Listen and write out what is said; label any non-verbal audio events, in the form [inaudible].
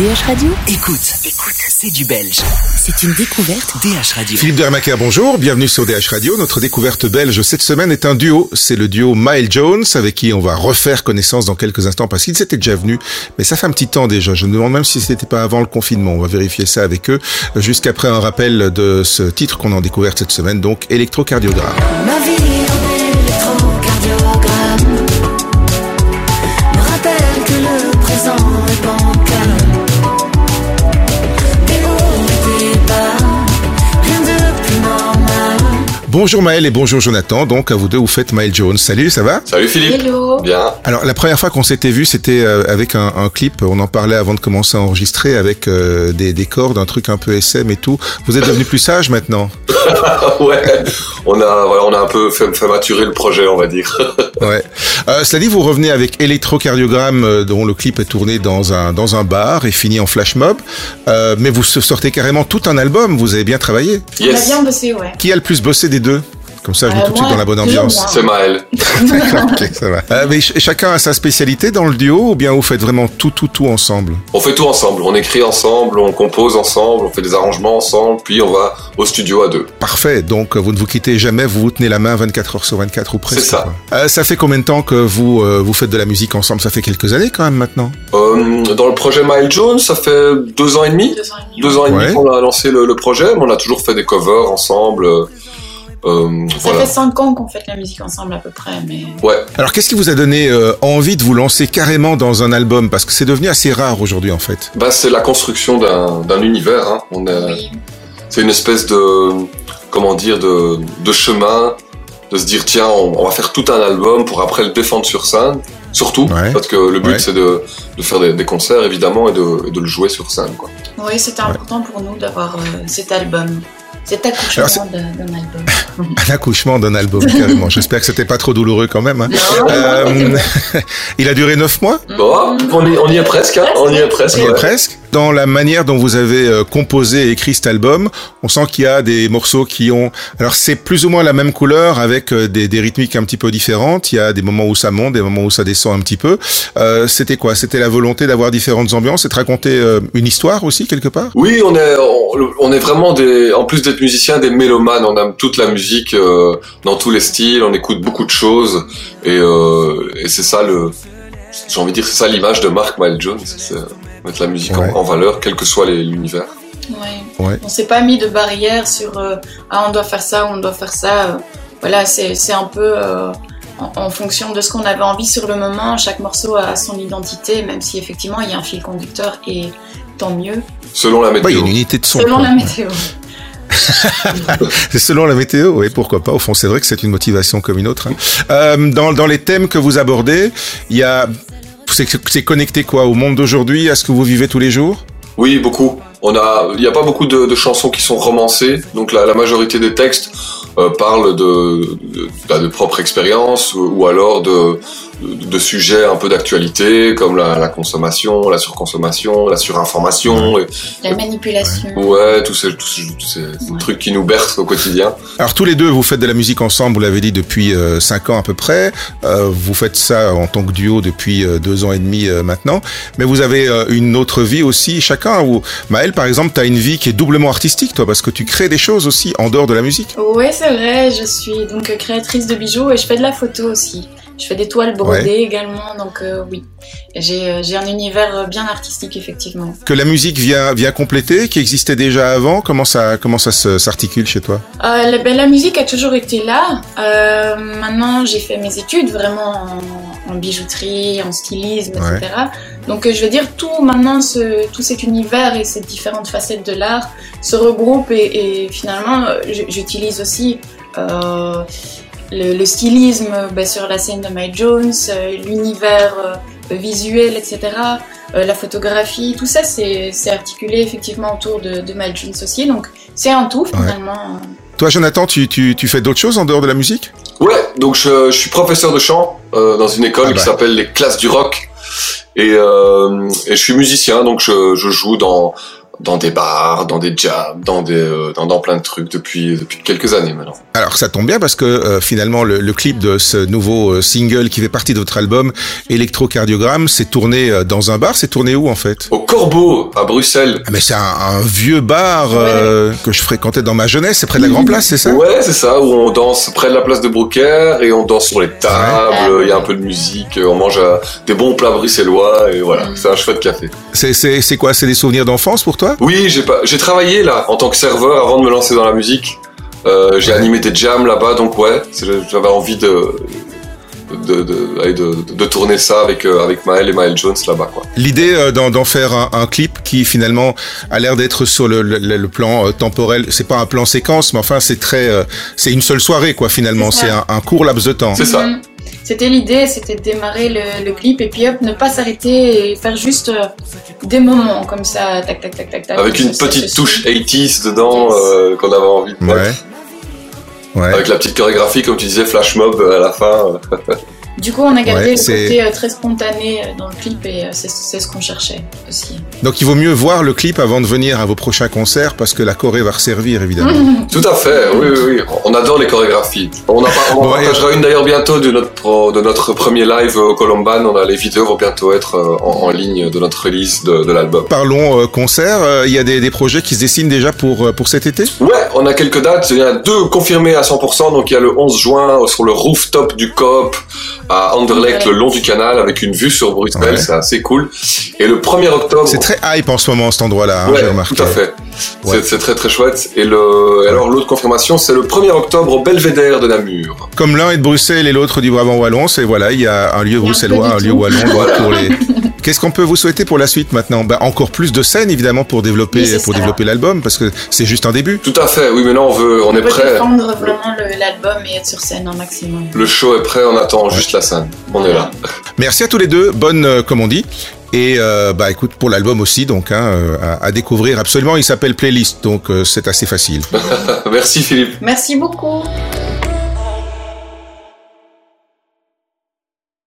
DH Radio Écoute, écoute, c'est du belge. C'est une découverte DH Radio. Philippe Dermaker, bonjour, bienvenue sur DH Radio. Notre découverte belge cette semaine est un duo. C'est le duo Miles Jones avec qui on va refaire connaissance dans quelques instants parce qu'ils étaient déjà venus, mais ça fait un petit temps déjà. Je me demande même si c'était pas avant le confinement. On va vérifier ça avec eux. Jusqu'après un rappel de ce titre qu'on a en découverte cette semaine, donc électrocardiogramme. Ma vie Bonjour Maël et bonjour Jonathan. Donc à vous deux, vous faites Miles Jones. Salut, ça va? Salut Philippe. Hello. Bien. Alors la première fois qu'on s'était vu, c'était euh, avec un, un clip. On en parlait avant de commencer à enregistrer avec euh, des, des cordes, un truc un peu SM et tout. Vous êtes devenu plus sage maintenant? [laughs] ouais. On a, voilà, on a un peu fait, fait maturer le projet, on va dire. [laughs] Ouais. Euh, cela dit, vous revenez avec Électrocardiogramme, euh, dont le clip est tourné dans un dans un bar et fini en flash mob. Euh, mais vous sortez carrément tout un album. Vous avez bien travaillé. On a Yes. bien bossé, ouais. Qui a le plus bossé des deux Comme ça, je mets Euh, tout de suite dans la bonne ambiance. C'est Maël. [laughs] D'accord, ok, ça va. Euh, mais ch- chacun a sa spécialité dans le duo ou bien vous faites vraiment tout, tout, tout ensemble? On fait tout ensemble. On écrit ensemble, on compose ensemble, on fait des arrangements ensemble, puis on va au studio à deux. Parfait. Donc, vous ne vous quittez jamais, vous vous tenez la main 24 heures sur 24 ou presque. C'est ça. Euh, ça fait combien de temps que vous euh, vous faites de la musique ensemble? Ça fait quelques années quand même maintenant. Euh, dans le projet Miles Jones, ça fait deux ans et demi. Deux ans et Ouais. demi qu'on a lancé le, le projet, mais on a toujours fait des covers ensemble. Euh, Ça voilà. fait cinq ans qu'on fait de la musique ensemble à peu près, mais Ouais. Alors, qu'est-ce qui vous a donné euh, envie de vous lancer carrément dans un album? Parce que c'est devenu assez rare aujourd'hui en fait. Bah, c'est la construction d'un d'un univers. Hein. On est, oui. C'est une espèce de, comment dire, de, de chemin, de se dire tiens, on, on va faire tout un album pour après le défendre sur scène, surtout, Ouais. parce que le but Ouais. c'est de, de faire des, des concerts évidemment et de, et de le jouer sur scène. Quoi. Oui, c'était important pour nous d'avoir euh, cet album. Cet accouchement Alors, c'est- d'un d'un album. Un accouchement d'un album [laughs] carrément. J'espère que c'était pas trop douloureux quand même. hein. Euh, [laughs] il a duré neuf mois? Bon, on, y, on y est presque, hein, on y est presque. Il y est ouais. presque. Dans la manière dont vous avez euh, composé et écrit cet album, on sent qu'il y a des morceaux qui ont... Alors c'est plus ou moins la même couleur avec euh, des, rythmiques un petit peu différentes. Il y a des moments où ça monte, des moments où ça descend un petit peu. Euh, C'était quoi? C'était la volonté d'avoir différentes ambiances et de raconter euh, une histoire aussi quelque part? Oui, on est, on, est vraiment des, en plus d'être musiciens, des mélomanes. On aime toute la musique dans tous les styles. On écoute beaucoup de choses et, euh, et c'est ça le, j'ai envie de dire, c'est ça l'image de Mark Miles Jones. Mettre la musique en- Ouais. en, valeur, quel que soit l'univers. Ouais. Ouais. On s'est pas mis de barrière sur euh, ah on doit faire ça, on doit faire ça. voilà, c'est c'est un peu euh, en, en fonction de ce qu'on avait envie sur le moment. Chaque morceau a son identité, même si effectivement il y a un fil conducteur et tant mieux. Selon la Ouais, Il y météo. a une unité de son. Selon quoi. la météo. C'est [laughs] selon la météo, oui, pourquoi pas. Au fond, c'est vrai que c'est une motivation comme une autre. hein. Euh, dans, dans les thèmes que vous abordez, il y a... C'est connecté quoi au monde d'aujourd'hui, à ce que vous vivez tous les jours? Oui, beaucoup. On a, il n'y a pas beaucoup de, chansons qui sont romancées, donc la majorité des textes euh, parlent de, de, bah, de propre expérience ou, ou alors de, de, de sujets un peu d'actualité comme la, la consommation, la surconsommation, la surinformation, et, La manipulation. ouais, tous ces, tous ces, tous ces Ouais. trucs qui nous bercent au quotidien. Alors tous les deux, vous faites de la musique ensemble, vous l'avez dit depuis euh, cinq ans à peu près. Euh, vous faites ça en tant que duo depuis euh, deux ans et demi euh, maintenant. Mais vous avez euh, une autre vie aussi chacun. Ou Maël, par exemple, tu as une vie qui est doublement artistique, toi, parce que tu crées des choses aussi en dehors de la musique. C'est je suis donc créatrice de bijoux et je fais de la photo aussi. Je fais des toiles brodées également, donc euh, oui. J'ai euh, j'ai un univers bien artistique, effectivement. Que la musique vient vient compléter, qui existait déjà avant. Comment ça comment ça s'articule chez toi? Euh, la, ben, la musique a toujours été là. Euh, maintenant, j'ai fait mes études vraiment en, en bijouterie, en stylisme, Ouais. etc. Donc, euh, je veux dire, tout maintenant, ce, tout cet univers et ces différentes facettes de l'art se regroupent et, et finalement, euh, j'utilise aussi euh, le, le stylisme ben, sur la scène de Mike Jones, l'univers visuel, etc. euh, la photographie, tout ça, c'est articulé effectivement autour de, de Mike Jones aussi. Donc, c'est un tout finalement. Toi, Jonathan, tu, tu, tu fais d'autres choses en dehors de la musique? Ouais, donc je, je suis professeur de chant euh, dans une école Ah bah. qui s'appelle les classes du rock et, euh, et je suis musicien, donc je joue dans dans des bars, dans des jams, dans des euh, dans, dans plein de trucs depuis depuis quelques années maintenant. Alors ça tombe bien parce que euh, finalement le, le clip de ce nouveau euh, single qui fait partie de votre album Electrocardiogramme s'est tourné dans un bar. C'est tourné où en fait? Au Corbeau à Bruxelles. ah, Mais c'est un, un vieux bar euh, que je fréquentais dans ma jeunesse. C'est près de la Grand Place, c'est ça? Ouais, c'est ça, où on danse près de la place de Brooker et on danse sur les tables, Ouais. il y a un peu de musique, on mange euh, des bons plats bruxellois et voilà, c'est un chouette café. C'est c'est c'est quoi? C'est des souvenirs d'enfance pour toi? Oui, j'ai pas, travaillé là en tant que serveur avant de me lancer dans la musique. Euh, j'ai Ouais. animé des jams là-bas, donc ouais, j'avais envie de de, de, de, de tourner ça avec euh, avec Maël et Maël Jones là-bas quoi. L'idée euh, d'en faire un, un clip qui finalement a l'air d'être sur le, le, le plan euh, temporel. C'est pas un plan séquence, mais enfin c'est très, euh, c'est une seule soirée quoi finalement. C'est un, un court laps de temps. C'est ça. C'était l'idée, c'était de démarrer le, le clip et puis hop, ne pas s'arrêter et faire juste euh, des moments comme ça, tac tac tac tac tac. Avec une Ça, petite touche suit. 80s dedans Yes. euh, qu'on avait envie de Ouais. mettre. Ouais. Avec la petite chorégraphie, comme tu disais, flash mob euh, à la fin. [laughs] Du coup, on a gardé Ouais, le côté euh, très spontané euh, dans le clip et euh, c'est c'est ce qu'on cherchait aussi. Donc il vaut mieux voir le clip avant de venir à vos prochains concerts parce que la choré va resservir évidemment. [laughs] Tout à fait, oui, oui, oui. On adore les chorégraphies. On, a, pas- on et- partagera une d'ailleurs bientôt de notre, de notre premier live au Colomban. On a les vidéos vont bientôt être en, en ligne de notre release de, de l'album. Parlons euh, concert. Euh, Il y a des, des projets qui se dessinent déjà pour euh, pour cet été? Ouais, on a quelques dates. Il y en a deux confirmées à 100%. Donc il y a le 11 juin sur le rooftop du Coop à Anderlecht, le long du canal, avec une vue sur Bruxelles. Ouais. C'est assez cool. Et le 1er octobre. C'est très hype en ce moment cet endroit-là. hein, Ouais, j'ai remarqué. tout à fait. Ouais. C'est- très très chouette. Et le, et alors l'autre confirmation, c'est le 1er octobre au Belvédère de Namur. Comme l'un est de Bruxelles et l'autre du Brabant wallon, c'est voilà, il y a un lieu bruxellois, de un lieu wallon Voilà. pour les. [laughs] Qu'est-ce qu'on peut vous souhaiter pour la suite maintenant bah, Encore plus de scènes évidemment pour développer Oui, pour ça. développer l'album parce que c'est juste un début. Tout à fait. Oui, mais là on veut, on, est veut prêt. défendre vraiment l'album et être sur scène un maximum. Le show est prêt. On attend juste la scène. On est là. Merci à tous les deux, bonne euh, comme on dit. Et euh, bah écoute pour l'album aussi donc hein, euh, à, à découvrir absolument. Il s'appelle Playlist donc euh, c'est assez facile. [laughs] Merci Philippe. Merci beaucoup.